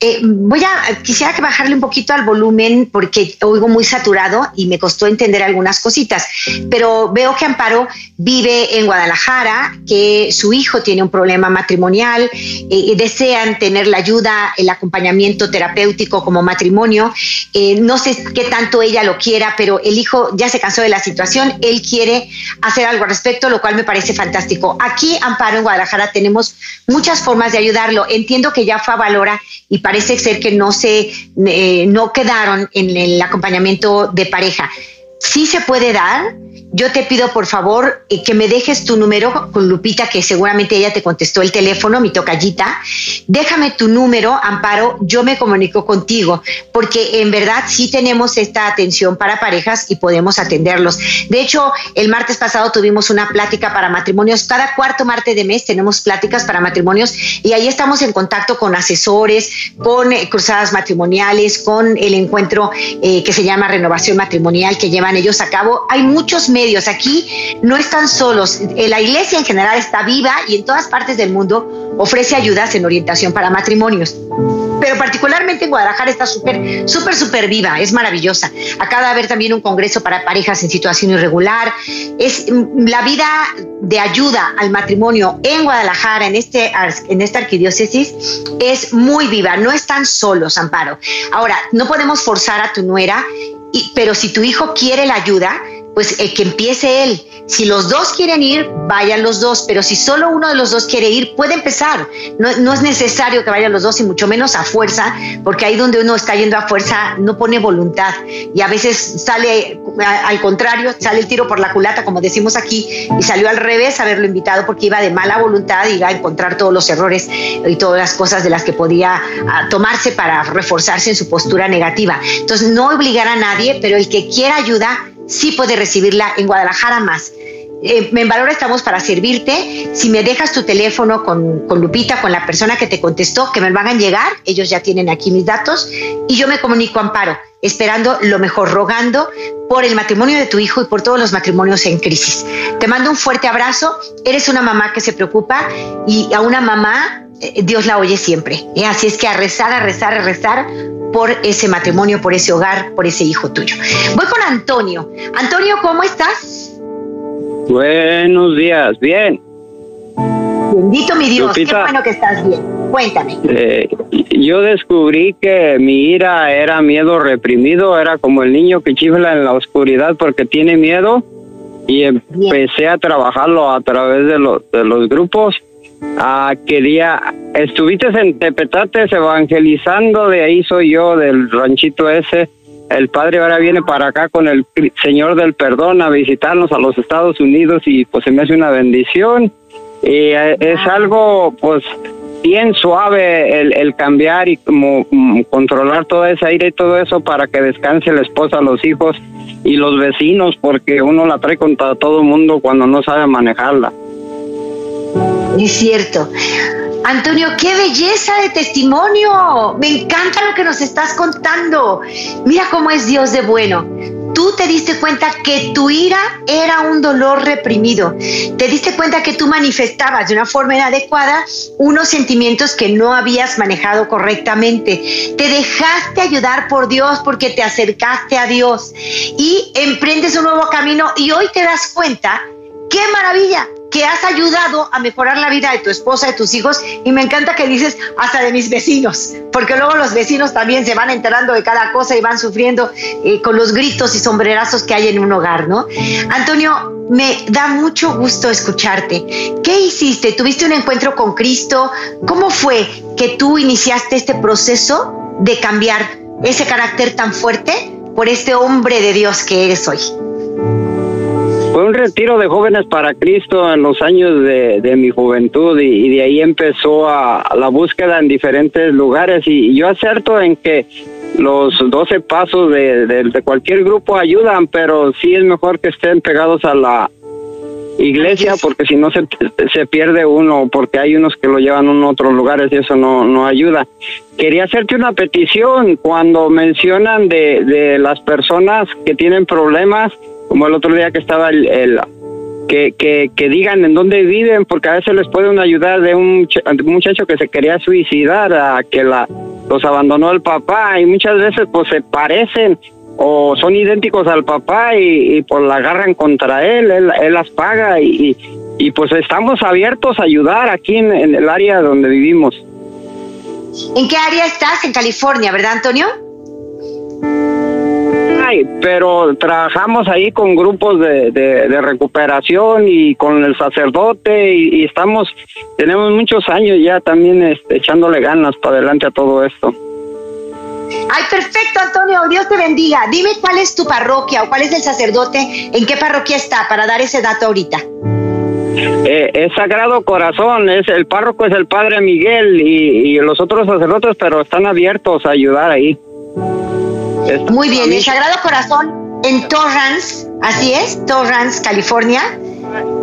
Eh, voy a, quisiera que bajarle un poquito al volumen porque oigo muy saturado y me costó entender algunas cositas, pero veo que Amparo vive en Guadalajara, que su hijo tiene un problema matrimonial, eh, desean tener la ayuda, el acompañamiento terapéutico como matrimonio. Eh, no sé qué tanto ella lo quiera, pero el hijo ya se cansó de la situación, él quiere hacer algo al respecto, lo cual me parece fantástico. Aquí, Amparo, en Guadalajara, tenemos muchas formas de ayudarlo. Entiendo que ya fue a Valora y parece ser que no se eh, no quedaron en el acompañamiento de pareja. Sí se puede dar, yo te pido por favor eh, que me dejes tu número con Lupita, que seguramente ella te contestó el teléfono, mi tocallita. Déjame tu número, Amparo, yo me comunico contigo, porque en verdad sí tenemos esta atención para parejas y podemos atenderlos. De hecho, el martes pasado tuvimos una plática para matrimonios. Cada cuarto martes de mes tenemos pláticas para matrimonios y ahí estamos en contacto con asesores, con eh, cruzadas matrimoniales, con el encuentro eh, que se llama renovación matrimonial que llevan ellos a cabo. Hay muchos medios Aquí no están solos. Eh, la iglesia en general está viva y en todas partes del mundo ofrece ayudas en orientación para matrimonios. Pero particularmente en Guadalajara está súper, súper, súper viva, es maravillosa. Acaba de haber también un congreso para parejas en situación irregular. Es mm, la vida de ayuda al matrimonio en Guadalajara, en, este, en esta arquidiócesis, es muy viva. No están solos, Amparo. Ahora, no podemos forzar a tu nuera, pero si tu hijo quiere la ayuda, pues eh, que empiece él. Si los dos quieren ir, vayan los dos, pero si solo uno de los dos quiere ir, puede empezar. No, es necesario que vayan los dos y mucho menos a fuerza, porque ahí donde uno está yendo a fuerza no pone voluntad y a veces sale al contrario, sale el tiro por la culata, como decimos aquí, y salió al revés haberlo invitado porque iba de mala voluntad y iba a encontrar todos los errores y todas las cosas de las que podía tomarse para reforzarse en su postura negativa. Entonces, no obligar a nadie, pero el que quiera ayuda, sí puede recibirla en Guadalajara más. Eh, en Valora estamos para servirte. Si me dejas tu teléfono con, con, Lupita, con la persona que te contestó, que me van a llegar, ellos ya tienen aquí mis datos, y yo me comunico a Amparo, esperando lo mejor, rogando por el matrimonio de tu hijo y por todos los matrimonios en crisis. Te mando un fuerte abrazo. Eres una mamá que se preocupa y a una mamá eh, Dios la oye siempre. ¿eh? Así es que a rezar, a rezar, a rezar por ese matrimonio, por ese hogar, por ese hijo tuyo. Voy con Antonio. Antonio, ¿cómo estás? Buenos días, bien. Bendito mi Dios, qué bueno que estás bien. Cuéntame. Eh, yo descubrí que mi ira era miedo reprimido, era como el niño que chifla en la oscuridad porque tiene miedo y empecé a trabajarlo a través de, de los grupos Ah, quería, estuviste en Tepetates evangelizando, de ahí soy yo, del ranchito ese. El padre ahora viene para acá con el Señor del Perdón a visitarnos a los Estados Unidos y pues se me hace una bendición. Y eh, es algo pues bien suave el, el cambiar y como mm, controlar toda esa aire y todo eso para que descanse la esposa, los hijos y los vecinos porque uno la trae contra todo el mundo cuando no sabe manejarla. Es cierto. Antonio, qué belleza de testimonio. Me encanta lo que nos estás contando. Mira cómo es Dios de bueno. Tú te diste cuenta que tu ira era un dolor reprimido. Te diste cuenta que tú manifestabas de una forma inadecuada unos sentimientos que no habías manejado correctamente. Te dejaste ayudar por Dios porque te acercaste a Dios y emprendes un nuevo camino y hoy te das cuenta, qué maravilla, que has ayudado a mejorar la vida de tu esposa, de tus hijos, y me encanta que dices hasta de mis vecinos, porque luego los vecinos también se van enterando de cada cosa y van sufriendo eh, con los gritos y sombrerazos que hay en un hogar, ¿no? Antonio, me da mucho gusto escucharte. ¿Qué hiciste? ¿Tuviste un encuentro con Cristo? ¿Cómo fue que tú iniciaste este proceso de cambiar ese carácter tan fuerte por este hombre de Dios que eres hoy? Retiro de jóvenes para Cristo en los años de, mi juventud y, de ahí empezó a, la búsqueda en diferentes lugares. Y, yo acerto en que los 12 pasos de, cualquier grupo ayudan, pero sí es mejor que estén pegados a la iglesia porque si no se, se pierde uno, porque hay unos que lo llevan a otros lugares y eso no, no ayuda. Quería hacerte una petición cuando mencionan de, de las personas que tienen problemas como el otro día que estaba el, que, que, que, digan en dónde viven, porque a veces les pueden ayudar de un, muchacho que se quería suicidar a que la los abandonó el papá y muchas veces pues se parecen o son idénticos al papá y, pues la agarran contra él, él, las paga y, y, pues estamos abiertos a ayudar aquí en, en el área donde vivimos. ¿En qué área estás? En California, ¿verdad, Antonio? pero trabajamos ahí con grupos de, recuperación y con el sacerdote y, estamos, tenemos muchos años ya también este, echándole ganas para adelante a todo esto. Ay, perfecto, Antonio, Dios te bendiga. Dime cuál es tu parroquia o cuál es el sacerdote, en qué parroquia está para dar ese dato ahorita. Eh, es Sagrado Corazón, es el párroco es el Padre Miguel y, y los otros sacerdotes, pero están abiertos a ayudar ahí. Muy bien, el Sagrado Corazón en Torrance, así es, Torrance, California.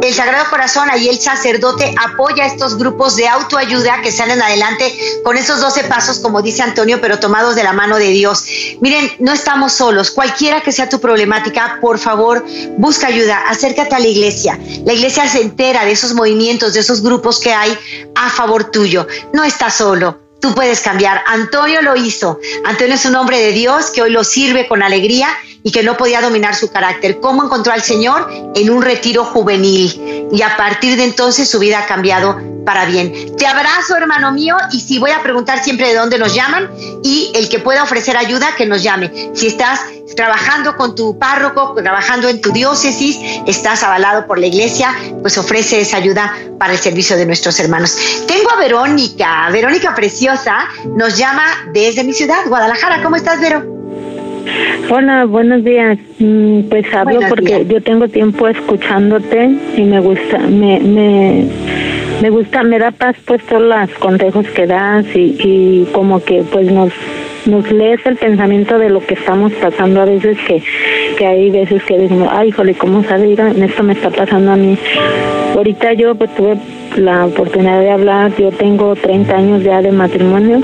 El Sagrado Corazón, ahí el sacerdote apoya a estos grupos de autoayuda que salen adelante con esos 12 pasos, como dice Antonio, pero tomados de la mano de Dios. Miren, no estamos solos. Cualquiera que sea tu problemática, por favor, busca ayuda, acércate a la iglesia. La iglesia se entera de esos movimientos, de esos grupos que hay a favor tuyo. No estás solo tú puedes cambiar. Antonio lo hizo. Antonio es un hombre de Dios que hoy lo sirve con alegría y que no podía dominar su carácter. ¿Cómo encontró al Señor? En un retiro juvenil. Y a partir de entonces su vida ha cambiado para bien. Te abrazo, hermano mío, y si voy a preguntar siempre de dónde nos llaman y el que pueda ofrecer ayuda, que nos llame. Si estás trabajando con tu párroco, trabajando en tu diócesis, estás avalado por la iglesia, pues ofrece esa ayuda para el servicio de nuestros hermanos. Tengo a Verónica, Verónica Preciosa, nos llama desde mi ciudad, Guadalajara. ¿Cómo estás, Vero? Hola, buenos días. Mm, pues hablo porque yo tengo tiempo escuchándote y me gusta, me, me, me gusta, me da paz pues todos los consejos que das y, como que pues nos nos lees el pensamiento de lo que estamos pasando a veces que, que hay veces que decimos, ay, híjole, ¿cómo sabe? Esto me está pasando a mí. Ahorita yo pues tuve la oportunidad de hablar, yo tengo 30 años ya de matrimonio,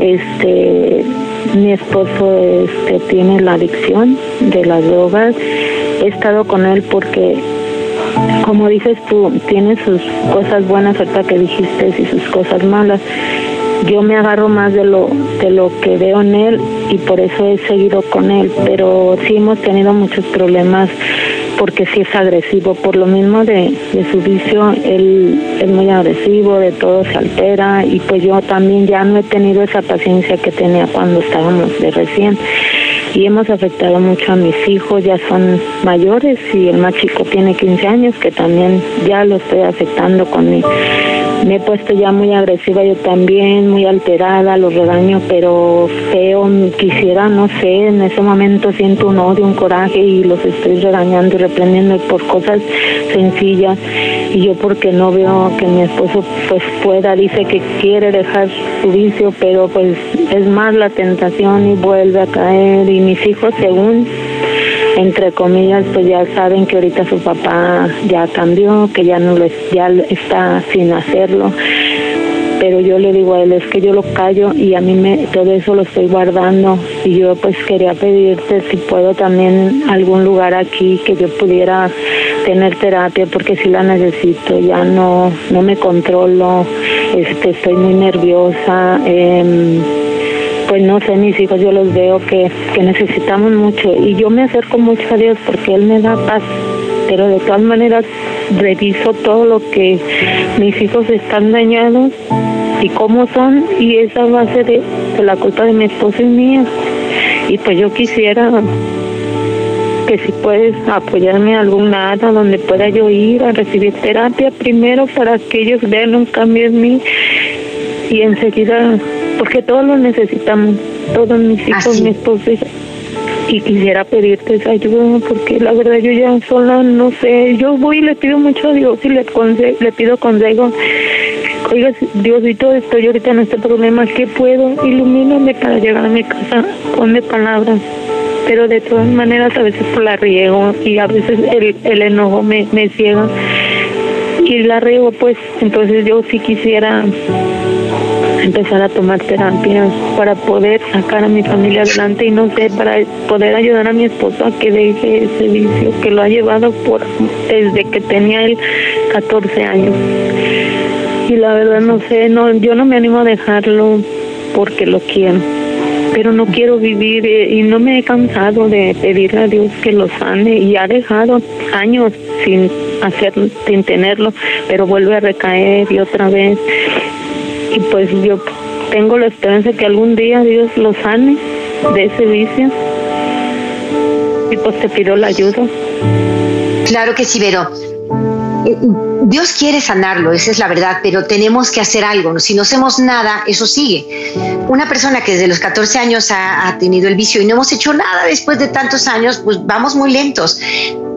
este, mi esposo este, tiene la adicción de las drogas, he estado con él porque como dices tú, tiene sus cosas buenas ahorita que dijiste y sus cosas malas. Yo me agarro más de lo de lo que veo en él y por eso he seguido con él. Pero sí hemos tenido muchos problemas porque sí es agresivo. Por lo mismo de, de su vicio él es muy agresivo de todo se altera. Y pues yo también ya no he tenido esa paciencia que tenía cuando estábamos de recién y hemos afectado mucho a mis hijos, ya son mayores y el más chico tiene 15 años que también ya lo estoy afectando con mi me he puesto ya muy agresiva yo también, muy alterada, los regaño, pero feo, quisiera, no sé, en ese momento siento un odio, un coraje y los estoy regañando y reprendiendo por cosas sencillas. Y yo porque no veo que mi esposo pues pueda, dice que quiere dejar su vicio, pero pues es más la tentación y vuelve a caer. Y mis hijos según entre comillas, pues ya saben que ahorita su papá ya cambió, que ya no lo ya está sin hacerlo. Pero yo le digo a él, es que yo lo callo y a mí me, todo eso lo estoy guardando. Y yo pues quería pedirte si puedo también algún lugar aquí que yo pudiera tener terapia porque si la necesito, ya no, no me controlo, este, estoy muy nerviosa. Eh, pues no sé, mis hijos yo los veo que, necesitamos mucho. Y yo me acerco mucho a Dios porque Él me da paz, pero de todas maneras reviso todo lo que mis hijos están dañados y cómo son. Y esa base de, de la culpa de mi esposo y mía. Y pues yo quisiera que si puedes apoyarme a algún lado donde pueda yo ir a recibir terapia primero para que ellos vean un cambio en mí. Y enseguida porque todos lo necesitamos, todos mis hijos, mi esposo y quisiera pedirte esa ayuda porque la verdad yo ya sola no sé, yo voy y le pido mucho a Dios y le, le pido consejo. Oiga, Diosito, estoy ahorita en este problema, ¿qué puedo? Ilumíname para llegar a mi casa, ponme palabras. Pero de todas maneras a veces la riego y a veces el, el enojo me, me ciega y la riego pues entonces yo sí quisiera empezar a tomar terapia para poder sacar a mi familia adelante y no sé, para poder ayudar a mi esposo a que deje ese vicio que lo ha llevado por desde que tenía él 14 años. Y la verdad no sé, no yo no me animo a dejarlo porque lo quiero. Pero no quiero vivir eh, y no me he cansado de pedirle a Dios que lo sane y ha dejado años sin hacer, sin tenerlo, pero vuelve a recaer y otra vez. Y pues yo tengo la esperanza que algún día Dios lo sane de ese vicio. Y pues te pido la ayuda. Claro que sí, Vero. Dios quiere sanarlo, esa es la verdad, pero tenemos que hacer algo. Si no hacemos nada, eso sigue. Una persona que desde los 14 años ha, tenido el vicio y no hemos hecho nada después de tantos años, pues vamos muy lentos.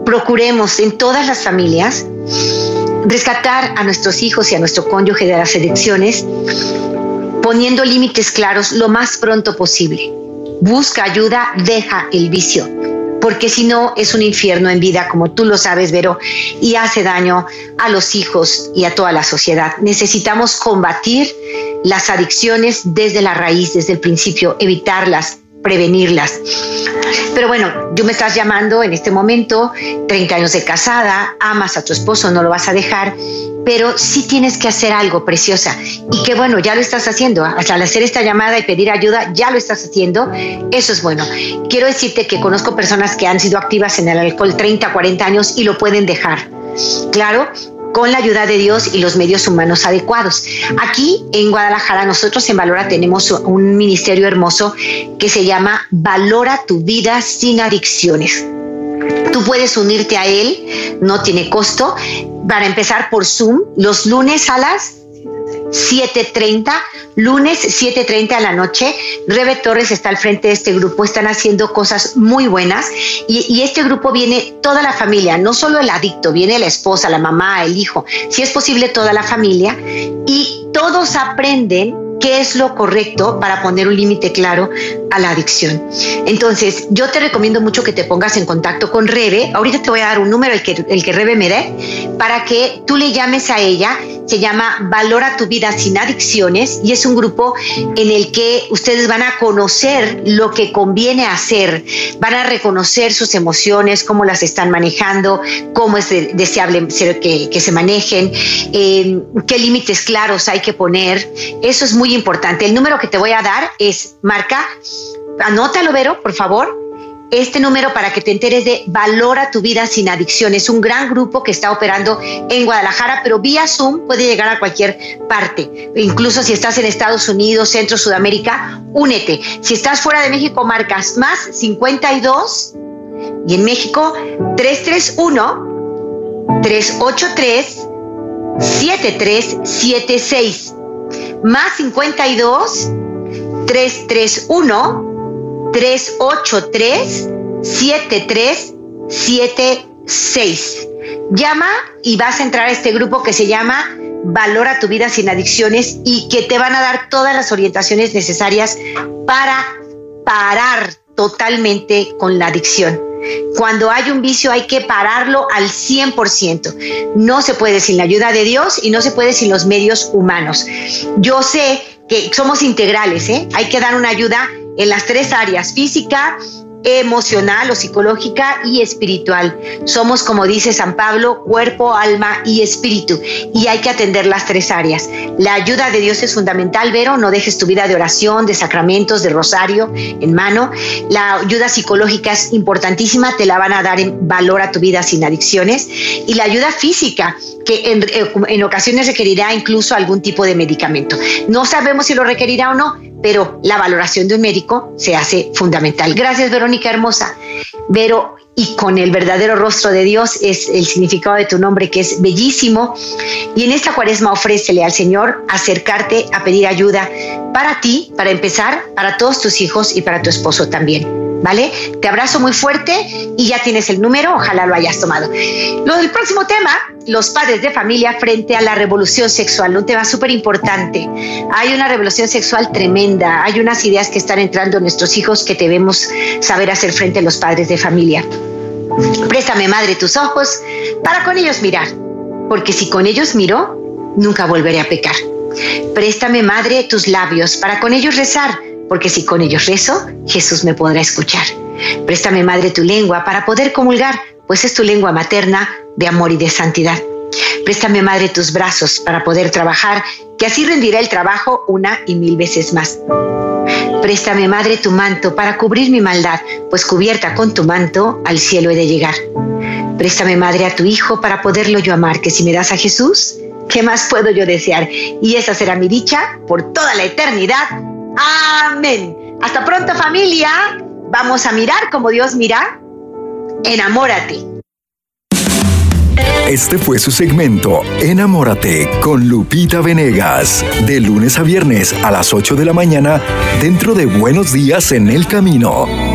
Procuremos en todas las familias rescatar a nuestros hijos y a nuestro cónyuge de las elecciones, poniendo límites claros lo más pronto posible. Busca ayuda, deja el vicio porque si no es un infierno en vida, como tú lo sabes, Vero, y hace daño a los hijos y a toda la sociedad. Necesitamos combatir las adicciones desde la raíz, desde el principio, evitarlas, prevenirlas. Pero bueno, yo me estás llamando en este momento, 30 años de casada, amas a tu esposo, no lo vas a dejar, pero sí tienes que hacer algo, preciosa. Y que bueno, ya lo estás haciendo. Al hacer esta llamada y pedir ayuda, ya lo estás haciendo. Eso es bueno. Quiero decirte que conozco personas que han sido activas en el alcohol 30, 40 años y lo pueden dejar. Claro, con la ayuda de Dios y los medios humanos adecuados. Aquí en Guadalajara, nosotros en Valora tenemos un ministerio hermoso que se llama Valora tu vida sin adicciones. Tú puedes unirte a él, no tiene costo. Para empezar por Zoom, los lunes a las 7.30, lunes 7.30 a la noche. Rebe Torres está al frente de este grupo, están haciendo cosas muy buenas y, y, este grupo viene toda la familia, no solo el adicto, viene la esposa, la mamá, el hijo, si es posible toda la familia y todos aprenden qué es lo correcto para poner un límite claro a la adicción. Entonces, yo te recomiendo mucho que te pongas en contacto con Rebe. Ahorita te voy a dar un número, el que, el que Rebe me dé, para que tú le llames a ella. Se llama Valora tu vida sin adicciones y es un grupo en el que ustedes van a conocer lo que conviene hacer, van a reconocer sus emociones, cómo las están manejando, cómo es deseable que, que se manejen, eh, qué límites claros hay que poner. Eso es muy importante. El número que te voy a dar es, marca, anótalo, Vero, por favor. Este número para que te enteres de Valora tu vida sin adicción. Es un gran grupo que está operando en Guadalajara, pero vía Zoom puede llegar a cualquier parte. Incluso si estás en Estados Unidos, Centro, Sudamérica, únete. Si estás fuera de México, marcas más 52 y en México 331 383 7376 más 52 331 383 7376. Llama y vas a entrar a este grupo que se llama Valora tu vida sin adicciones y que te van a dar todas las orientaciones necesarias para parar totalmente con la adicción. Cuando hay un vicio hay que pararlo al 100%. No se puede sin la ayuda de Dios y no se puede sin los medios humanos. Yo sé que somos integrales, ¿eh? hay que dar una ayuda en las tres áreas, física, emocional o psicológica y espiritual. Somos, como dice San Pablo, cuerpo, alma y espíritu. Y hay que atender las tres áreas. La ayuda de Dios es fundamental, Vero. No dejes tu vida de oración, de sacramentos, de rosario en mano. La ayuda psicológica es importantísima. Te la van a dar en valor a tu vida sin adicciones. Y la ayuda física, que en, en ocasiones requerirá incluso algún tipo de medicamento. No sabemos si lo requerirá o no, pero la valoración de un médico se hace fundamental. Gracias, Verónica Hermosa. Vero, y con el verdadero rostro de Dios es el significado de tu nombre, que es bellísimo. Y en esta cuaresma ofrécele al Señor acercarte a pedir ayuda para ti, para empezar, para todos tus hijos y para tu esposo también. ¿Vale? Te abrazo muy fuerte y ya tienes el número, ojalá lo hayas tomado. Lo del próximo tema, los padres de familia frente a la revolución sexual, un tema súper importante. Hay una revolución sexual tremenda, hay unas ideas que están entrando en nuestros hijos que debemos saber hacer frente a los padres de familia. Préstame, madre, tus ojos para con ellos mirar, porque si con ellos miro, nunca volveré a pecar. Préstame, madre, tus labios para con ellos rezar porque si con ellos rezo, Jesús me podrá escuchar. Préstame, Madre, tu lengua para poder comulgar, pues es tu lengua materna de amor y de santidad. Préstame, Madre, tus brazos para poder trabajar, que así rendirá el trabajo una y mil veces más. Préstame, Madre, tu manto para cubrir mi maldad, pues cubierta con tu manto al cielo he de llegar. Préstame, Madre, a tu Hijo para poderlo yo amar, que si me das a Jesús, ¿qué más puedo yo desear? Y esa será mi dicha por toda la eternidad. Amén. Hasta pronto familia. Vamos a mirar como Dios mira. Enamórate. Este fue su segmento Enamórate con Lupita Venegas, de lunes a viernes a las 8 de la mañana dentro de Buenos Días en el Camino.